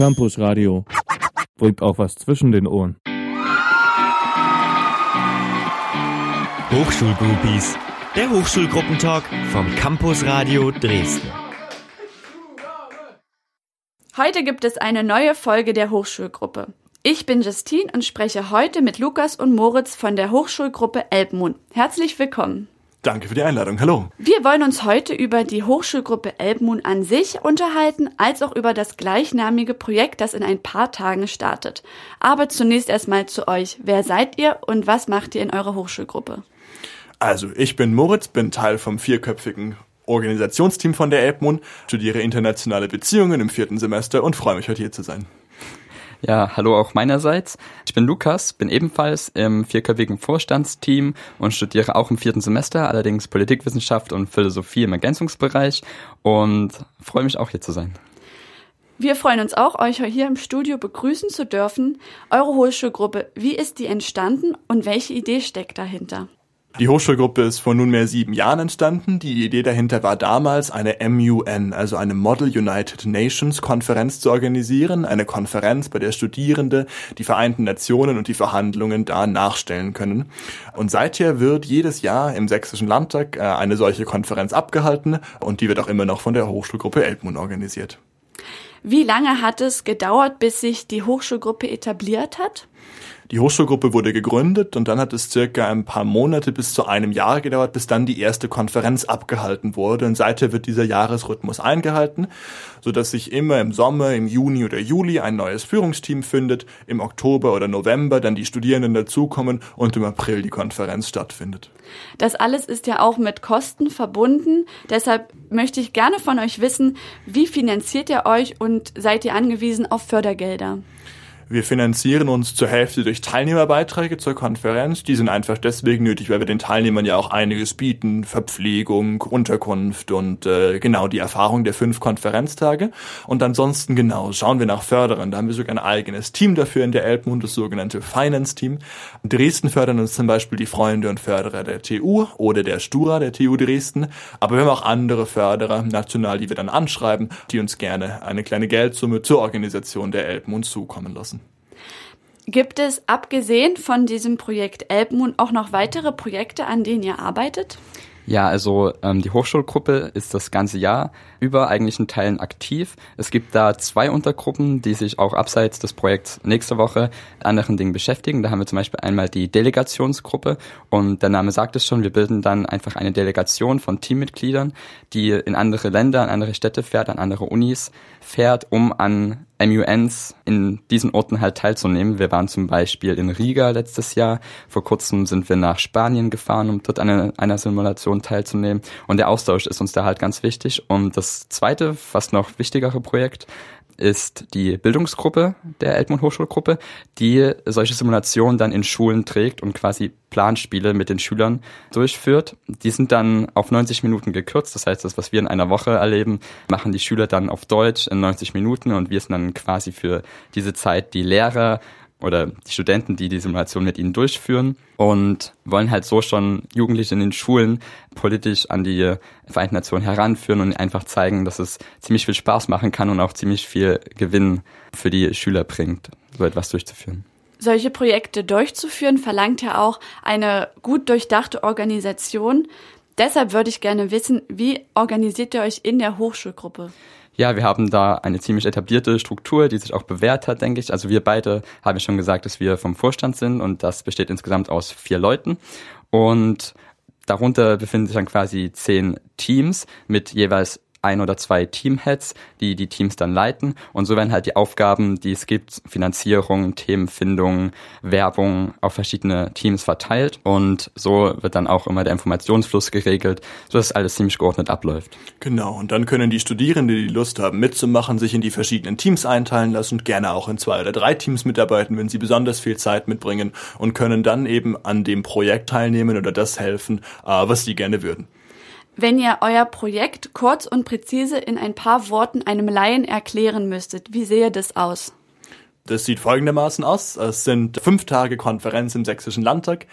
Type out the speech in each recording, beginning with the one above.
Campus Radio. Bringt auch was zwischen den Ohren. Hochschulgroupies. Der Hochschulgruppentalk vom Campus Radio Dresden. Heute gibt es eine neue Folge der Hochschulgruppe. Ich bin Justine und spreche heute mit Lukas und Moritz von der Hochschulgruppe Elbmund. Herzlich willkommen. Danke für die Einladung. Hallo. Wir wollen uns heute über die Hochschulgruppe Elbmoon an sich unterhalten, als auch über das gleichnamige Projekt, das in ein paar Tagen startet. Aber zunächst erstmal zu euch. Wer seid ihr und was macht ihr in eurer Hochschulgruppe? Also, ich bin Moritz, bin Teil vom vierköpfigen Organisationsteam von der Elbmoon, studiere internationale Beziehungen im vierten Semester und freue mich, heute hier zu sein. Ja, hallo auch meinerseits. Ich bin Lukas, bin ebenfalls im vierköpfigen Vorstandsteam und studiere auch im vierten Semester, allerdings Politikwissenschaft und Philosophie im Ergänzungsbereich und freue mich auch hier zu sein. Wir freuen uns auch, euch hier im Studio begrüßen zu dürfen. Eure Hochschulgruppe, wie ist die entstanden und welche Idee steckt dahinter? Die Hochschulgruppe ist vor nunmehr sieben Jahren entstanden. Die Idee dahinter war damals, eine MUN, also eine Model United Nations Konferenz zu organisieren. Eine Konferenz, bei der Studierende die Vereinten Nationen und die Verhandlungen da nachstellen können. Und seither wird jedes Jahr im Sächsischen Landtag äh, eine solche Konferenz abgehalten und die wird auch immer noch von der Hochschulgruppe Elbmund organisiert. Wie lange hat es gedauert, bis sich die Hochschulgruppe etabliert hat? Die Hochschulgruppe wurde gegründet und dann hat es circa ein paar Monate bis zu einem Jahr gedauert, bis dann die erste Konferenz abgehalten wurde. Und seither wird dieser Jahresrhythmus eingehalten, so dass sich immer im Sommer, im Juni oder Juli ein neues Führungsteam findet, im Oktober oder November dann die Studierenden dazukommen und im April die Konferenz stattfindet. Das alles ist ja auch mit Kosten verbunden. Deshalb möchte ich gerne von euch wissen, wie finanziert ihr euch und seid ihr angewiesen auf Fördergelder? Wir finanzieren uns zur Hälfte durch Teilnehmerbeiträge zur Konferenz. Die sind einfach deswegen nötig, weil wir den Teilnehmern ja auch einiges bieten. Verpflegung, Unterkunft und äh, genau die Erfahrung der fünf Konferenztage. Und ansonsten genau, schauen wir nach Förderern. Da haben wir sogar ein eigenes Team dafür in der Elbmund, das sogenannte Finance-Team. Dresden fördern uns zum Beispiel die Freunde und Förderer der TU oder der Stura der TU Dresden. Aber wir haben auch andere Förderer national, die wir dann anschreiben, die uns gerne eine kleine Geldsumme zur Organisation der Elbmund zukommen lassen. Gibt es abgesehen von diesem Projekt Elbmoon auch noch weitere Projekte, an denen ihr arbeitet? Ja, also ähm, die Hochschulgruppe ist das ganze Jahr über eigentlich in Teilen aktiv. Es gibt da zwei Untergruppen, die sich auch abseits des Projekts nächste Woche anderen Dingen beschäftigen. Da haben wir zum Beispiel einmal die Delegationsgruppe und der Name sagt es schon, wir bilden dann einfach eine Delegation von Teammitgliedern, die in andere Länder, an andere Städte fährt, an andere Unis fährt, um an MUNs in diesen Orten halt teilzunehmen. Wir waren zum Beispiel in Riga letztes Jahr. Vor kurzem sind wir nach Spanien gefahren, um dort an einer Simulation teilzunehmen. Und der Austausch ist uns da halt ganz wichtig. Und das zweite, fast noch wichtigere Projekt ist die Bildungsgruppe der Eltmund Hochschulgruppe, die solche Simulationen dann in Schulen trägt und quasi Planspiele mit den Schülern durchführt. Die sind dann auf 90 Minuten gekürzt. Das heißt, das, was wir in einer Woche erleben, machen die Schüler dann auf Deutsch in 90 Minuten und wir sind dann quasi für diese Zeit die Lehrer oder die Studenten, die die Simulation mit ihnen durchführen und wollen halt so schon Jugendliche in den Schulen politisch an die Vereinten Nationen heranführen und einfach zeigen, dass es ziemlich viel Spaß machen kann und auch ziemlich viel Gewinn für die Schüler bringt, so etwas durchzuführen. Solche Projekte durchzuführen verlangt ja auch eine gut durchdachte Organisation. Deshalb würde ich gerne wissen, wie organisiert ihr euch in der Hochschulgruppe? Ja, wir haben da eine ziemlich etablierte Struktur, die sich auch bewährt hat, denke ich. Also wir beide haben schon gesagt, dass wir vom Vorstand sind und das besteht insgesamt aus vier Leuten. Und darunter befinden sich dann quasi zehn Teams mit jeweils ein oder zwei Teamheads, die die Teams dann leiten. Und so werden halt die Aufgaben, die es gibt, Finanzierung, Themenfindung, Werbung auf verschiedene Teams verteilt. Und so wird dann auch immer der Informationsfluss geregelt, sodass alles ziemlich geordnet abläuft. Genau. Und dann können die Studierenden, die Lust haben mitzumachen, sich in die verschiedenen Teams einteilen lassen und gerne auch in zwei oder drei Teams mitarbeiten, wenn sie besonders viel Zeit mitbringen und können dann eben an dem Projekt teilnehmen oder das helfen, äh, was sie gerne würden. Wenn ihr euer Projekt kurz und präzise in ein paar Worten einem Laien erklären müsstet, wie sähe das aus? Das sieht folgendermaßen aus. Es sind fünf Tage Konferenz im Sächsischen Landtag.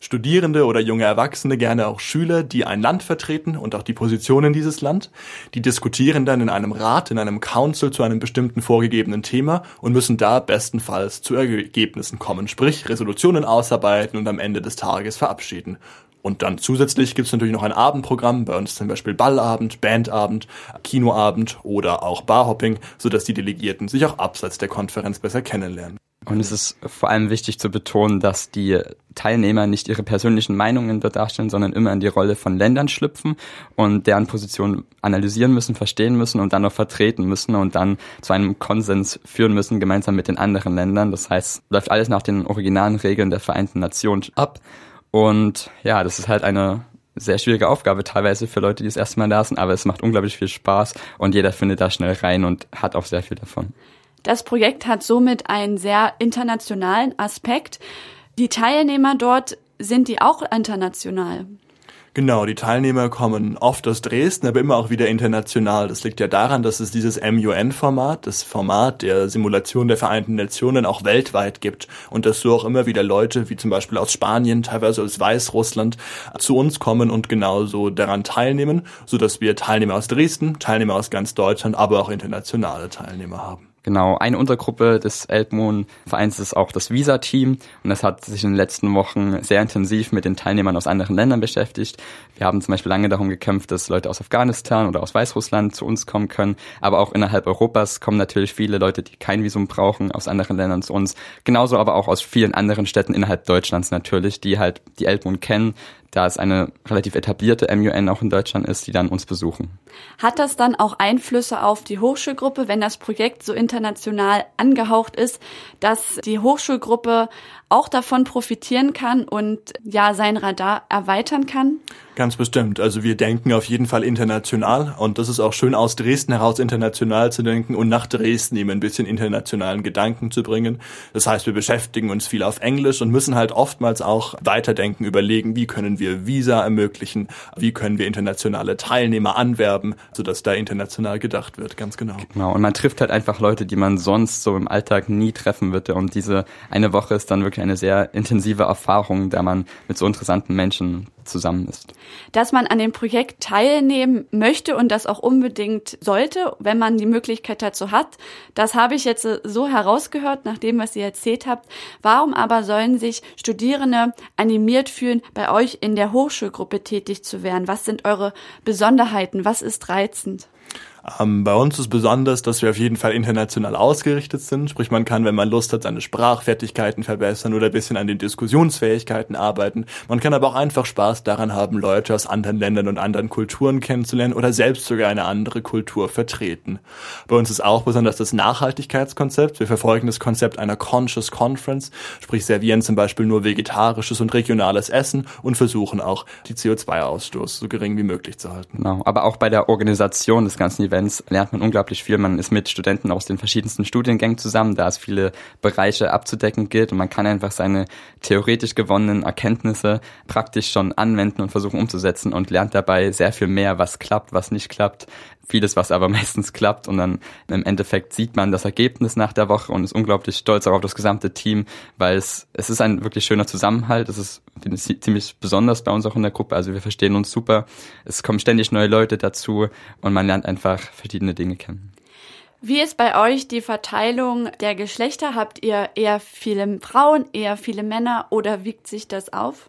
Studierende oder junge Erwachsene, gerne auch Schüler, die ein Land vertreten und auch die Position in dieses Land. Die diskutieren dann in einem Rat, in einem Council zu einem bestimmten vorgegebenen Thema und müssen da bestenfalls zu Ergebnissen kommen, sprich Resolutionen ausarbeiten und am Ende des Tages verabschieden. Und dann zusätzlich gibt es natürlich noch ein Abendprogramm, bei uns zum Beispiel Ballabend, Bandabend, Kinoabend oder auch Barhopping, sodass die Delegierten sich auch abseits der Konferenz besser kennenlernen. Und es ist vor allem wichtig zu betonen, dass die Teilnehmer nicht ihre persönlichen Meinungen dort darstellen, sondern immer in die Rolle von Ländern schlüpfen und deren Position analysieren müssen, verstehen müssen und dann noch vertreten müssen und dann zu einem Konsens führen müssen, gemeinsam mit den anderen Ländern. Das heißt, läuft alles nach den originalen Regeln der Vereinten Nationen ab. Und ja, das ist halt eine sehr schwierige Aufgabe teilweise für Leute, die es erstmal da sind, aber es macht unglaublich viel Spaß und jeder findet da schnell rein und hat auch sehr viel davon. Das Projekt hat somit einen sehr internationalen Aspekt. Die Teilnehmer dort, sind die auch international? Genau, die Teilnehmer kommen oft aus Dresden, aber immer auch wieder international. Das liegt ja daran, dass es dieses MUN-Format, das Format der Simulation der Vereinten Nationen, auch weltweit gibt und dass so auch immer wieder Leute, wie zum Beispiel aus Spanien, teilweise aus Weißrussland, zu uns kommen und genauso daran teilnehmen, so dass wir Teilnehmer aus Dresden, Teilnehmer aus ganz Deutschland, aber auch internationale Teilnehmer haben. Genau, eine Untergruppe des Elbmoon-Vereins ist auch das Visa-Team und das hat sich in den letzten Wochen sehr intensiv mit den Teilnehmern aus anderen Ländern beschäftigt. Wir haben zum Beispiel lange darum gekämpft, dass Leute aus Afghanistan oder aus Weißrussland zu uns kommen können, aber auch innerhalb Europas kommen natürlich viele Leute, die kein Visum brauchen, aus anderen Ländern zu uns. Genauso aber auch aus vielen anderen Städten innerhalb Deutschlands natürlich, die halt die Elbmoon kennen, da es eine relativ etablierte MUN auch in Deutschland ist, die dann uns besuchen. Hat das dann auch Einflüsse auf die Hochschulgruppe, wenn das Projekt so international angehaucht ist, dass die Hochschulgruppe auch davon profitieren kann und ja sein Radar erweitern kann? Ganz bestimmt. Also wir denken auf jeden Fall international und das ist auch schön aus Dresden heraus international zu denken und nach Dresden eben ein bisschen internationalen Gedanken zu bringen. Das heißt, wir beschäftigen uns viel auf Englisch und müssen halt oftmals auch weiterdenken, überlegen, wie können wir Visa ermöglichen, wie können wir internationale Teilnehmer anwerben, sodass da international gedacht wird, ganz genau. Genau, und man trifft halt einfach Leute, die man sonst so im Alltag nie treffen würde und diese eine Woche ist dann wirklich eine sehr intensive Erfahrung, da man mit so interessanten Menschen zusammen ist. Dass man an dem Projekt teilnehmen möchte und das auch unbedingt sollte, wenn man die Möglichkeit dazu hat, das habe ich jetzt so herausgehört, nach dem, was ihr erzählt habt. Warum aber sollen sich Studierende animiert fühlen, bei euch in der Hochschulgruppe tätig zu werden? Was sind eure Besonderheiten? Was ist reizend? Ähm, bei uns ist besonders, dass wir auf jeden Fall international ausgerichtet sind. Sprich, man kann, wenn man Lust hat, seine Sprachfertigkeiten verbessern oder ein bisschen an den Diskussionsfähigkeiten arbeiten. Man kann aber auch einfach Spaß daran haben, Leute aus anderen Ländern und anderen Kulturen kennenzulernen oder selbst sogar eine andere Kultur vertreten. Bei uns ist auch besonders das Nachhaltigkeitskonzept. Wir verfolgen das Konzept einer Conscious Conference, sprich servieren zum Beispiel nur vegetarisches und regionales Essen und versuchen auch die CO2-Ausstoß so gering wie möglich zu halten. Genau, aber auch bei der Organisation des ganzen Events lernt man unglaublich viel. Man ist mit Studenten aus den verschiedensten Studiengängen zusammen, da es viele Bereiche abzudecken gilt und man kann einfach seine theoretisch gewonnenen Erkenntnisse praktisch schon anwenden und versuchen umzusetzen und lernt dabei sehr viel mehr, was klappt, was nicht klappt, vieles, was aber meistens klappt und dann im Endeffekt sieht man das Ergebnis nach der Woche und ist unglaublich stolz auch auf das gesamte Team, weil es, es ist ein wirklich schöner Zusammenhalt. Es ist ziemlich besonders bei uns auch in der Gruppe. Also wir verstehen uns super. Es kommen ständig neue Leute dazu und man lernt einfach verschiedene Dinge kennen. Wie ist bei euch die Verteilung der Geschlechter? Habt ihr eher viele Frauen, eher viele Männer oder wiegt sich das auf?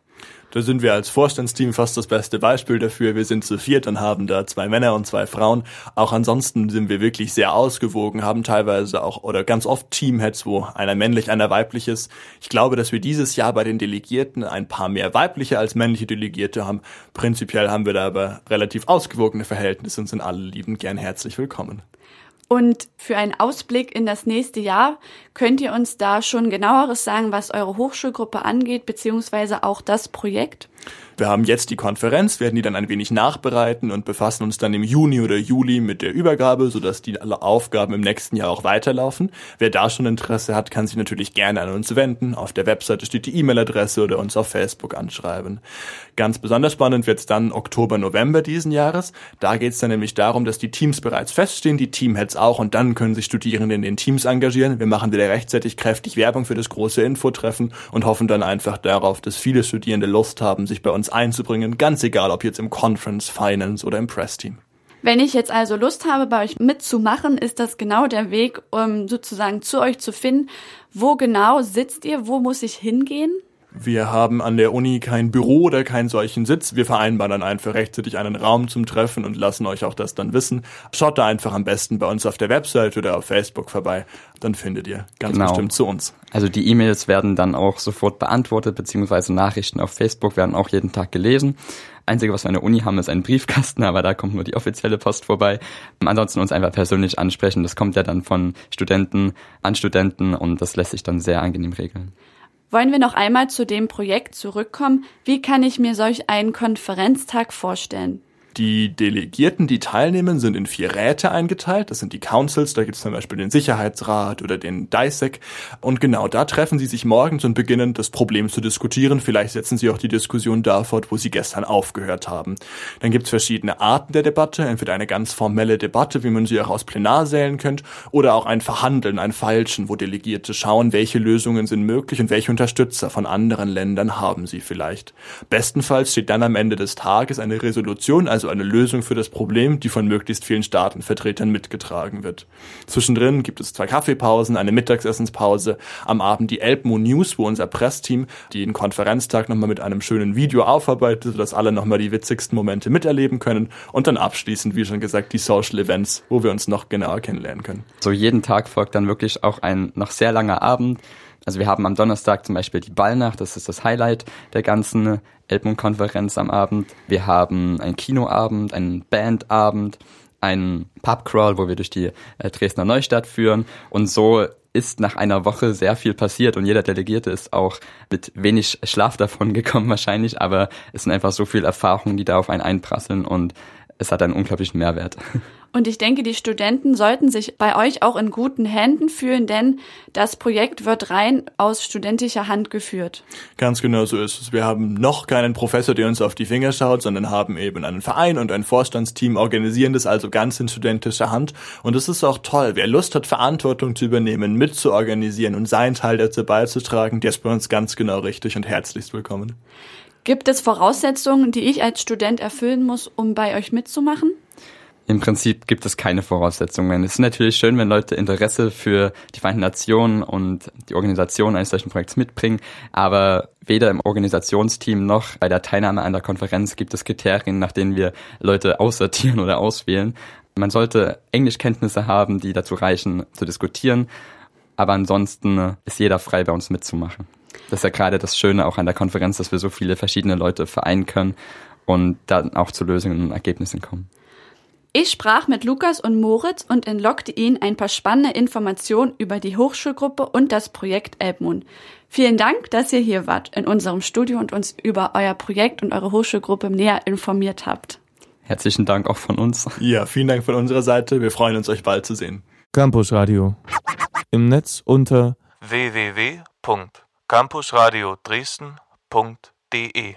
Da sind wir als Vorstandsteam fast das beste Beispiel dafür. Wir sind zu viert und haben da zwei Männer und zwei Frauen. Auch ansonsten sind wir wirklich sehr ausgewogen, haben teilweise auch oder ganz oft Teamheads, wo einer männlich, einer weiblich ist. Ich glaube, dass wir dieses Jahr bei den Delegierten ein paar mehr weibliche als männliche Delegierte haben. Prinzipiell haben wir da aber relativ ausgewogene Verhältnisse und sind alle liebend gern herzlich willkommen. Und für einen Ausblick in das nächste Jahr könnt ihr uns da schon genaueres sagen, was eure Hochschulgruppe angeht, beziehungsweise auch das Projekt? Wir haben jetzt die Konferenz, werden die dann ein wenig nachbereiten und befassen uns dann im Juni oder Juli mit der Übergabe, sodass die alle Aufgaben im nächsten Jahr auch weiterlaufen. Wer da schon Interesse hat, kann sich natürlich gerne an uns wenden. Auf der Webseite steht die E-Mail-Adresse oder uns auf Facebook anschreiben. Ganz besonders spannend wird es dann Oktober, November diesen Jahres. Da geht es dann nämlich darum, dass die Teams bereits feststehen, die Teamheads auch und dann können sich Studierende in den Teams engagieren. Wir machen wieder rechtzeitig kräftig Werbung für das große Infotreffen und hoffen dann einfach darauf, dass viele Studierende Lust haben, sich bei uns einzubringen, ganz egal ob jetzt im Conference, Finance oder im Press-Team. Wenn ich jetzt also Lust habe, bei euch mitzumachen, ist das genau der Weg, um sozusagen zu euch zu finden. Wo genau sitzt ihr? Wo muss ich hingehen? Wir haben an der Uni kein Büro oder keinen solchen Sitz. Wir vereinbaren dann einfach rechtzeitig einen Raum zum Treffen und lassen euch auch das dann wissen. Schaut da einfach am besten bei uns auf der Website oder auf Facebook vorbei. Dann findet ihr ganz genau. bestimmt zu uns. Also die E-Mails werden dann auch sofort beantwortet, beziehungsweise Nachrichten auf Facebook werden auch jeden Tag gelesen. Einzige, was wir an der Uni haben, ist ein Briefkasten, aber da kommt nur die offizielle Post vorbei. Ansonsten uns einfach persönlich ansprechen. Das kommt ja dann von Studenten an Studenten und das lässt sich dann sehr angenehm regeln. Wollen wir noch einmal zu dem Projekt zurückkommen? Wie kann ich mir solch einen Konferenztag vorstellen? Die Delegierten, die teilnehmen, sind in vier Räte eingeteilt. Das sind die Councils, da gibt es zum Beispiel den Sicherheitsrat oder den DISEC. Und genau da treffen sie sich morgens und beginnen, das Problem zu diskutieren. Vielleicht setzen sie auch die Diskussion da fort, wo sie gestern aufgehört haben. Dann gibt es verschiedene Arten der Debatte, entweder eine ganz formelle Debatte, wie man sie auch aus Plenarsälen kennt, oder auch ein Verhandeln, ein Feilschen, wo Delegierte schauen, welche Lösungen sind möglich und welche Unterstützer von anderen Ländern haben sie vielleicht. Bestenfalls steht dann am Ende des Tages eine Resolution, also also eine Lösung für das Problem, die von möglichst vielen Staatenvertretern mitgetragen wird. Zwischendrin gibt es zwei Kaffeepausen, eine Mittagsessenspause, am Abend die Elbmo News, wo unser Pressteam den Konferenztag nochmal mit einem schönen Video aufarbeitet, sodass alle nochmal die witzigsten Momente miterleben können und dann abschließend, wie schon gesagt, die Social Events, wo wir uns noch genauer kennenlernen können. So jeden Tag folgt dann wirklich auch ein noch sehr langer Abend. Also wir haben am Donnerstag zum Beispiel die Ballnacht, das ist das Highlight der ganzen Elbmund-Konferenz am Abend. Wir haben einen Kinoabend, einen Bandabend, einen Pubcrawl, wo wir durch die äh, Dresdner Neustadt führen. Und so ist nach einer Woche sehr viel passiert und jeder Delegierte ist auch mit wenig Schlaf davon gekommen wahrscheinlich, aber es sind einfach so viele Erfahrungen, die da auf einen einprasseln und es hat einen unglaublichen Mehrwert. Und ich denke, die Studenten sollten sich bei euch auch in guten Händen fühlen, denn das Projekt wird rein aus studentischer Hand geführt. Ganz genau so ist es. Wir haben noch keinen Professor, der uns auf die Finger schaut, sondern haben eben einen Verein und ein Vorstandsteam, organisieren das also ganz in studentischer Hand. Und es ist auch toll. Wer Lust hat, Verantwortung zu übernehmen, mitzuorganisieren und seinen Teil dazu beizutragen, der ist bei uns ganz genau richtig und herzlichst willkommen. Gibt es Voraussetzungen, die ich als Student erfüllen muss, um bei euch mitzumachen? Im Prinzip gibt es keine Voraussetzungen. Es ist natürlich schön, wenn Leute Interesse für die Vereinten Nationen und die Organisation eines solchen Projekts mitbringen, aber weder im Organisationsteam noch bei der Teilnahme an der Konferenz gibt es Kriterien, nach denen wir Leute aussortieren oder auswählen. Man sollte Englischkenntnisse haben, die dazu reichen, zu diskutieren, aber ansonsten ist jeder frei, bei uns mitzumachen. Das ist ja gerade das Schöne auch an der Konferenz, dass wir so viele verschiedene Leute vereinen können und dann auch zu Lösungen und Ergebnissen kommen. Ich sprach mit Lukas und Moritz und entlockte ihnen ein paar spannende Informationen über die Hochschulgruppe und das Projekt Elbmoon. Vielen Dank, dass ihr hier wart in unserem Studio und uns über euer Projekt und eure Hochschulgruppe näher informiert habt. Herzlichen Dank auch von uns. Ja, vielen Dank von unserer Seite. Wir freuen uns, euch bald zu sehen. Campus Radio. Im Netz unter www campusradio Dresden.de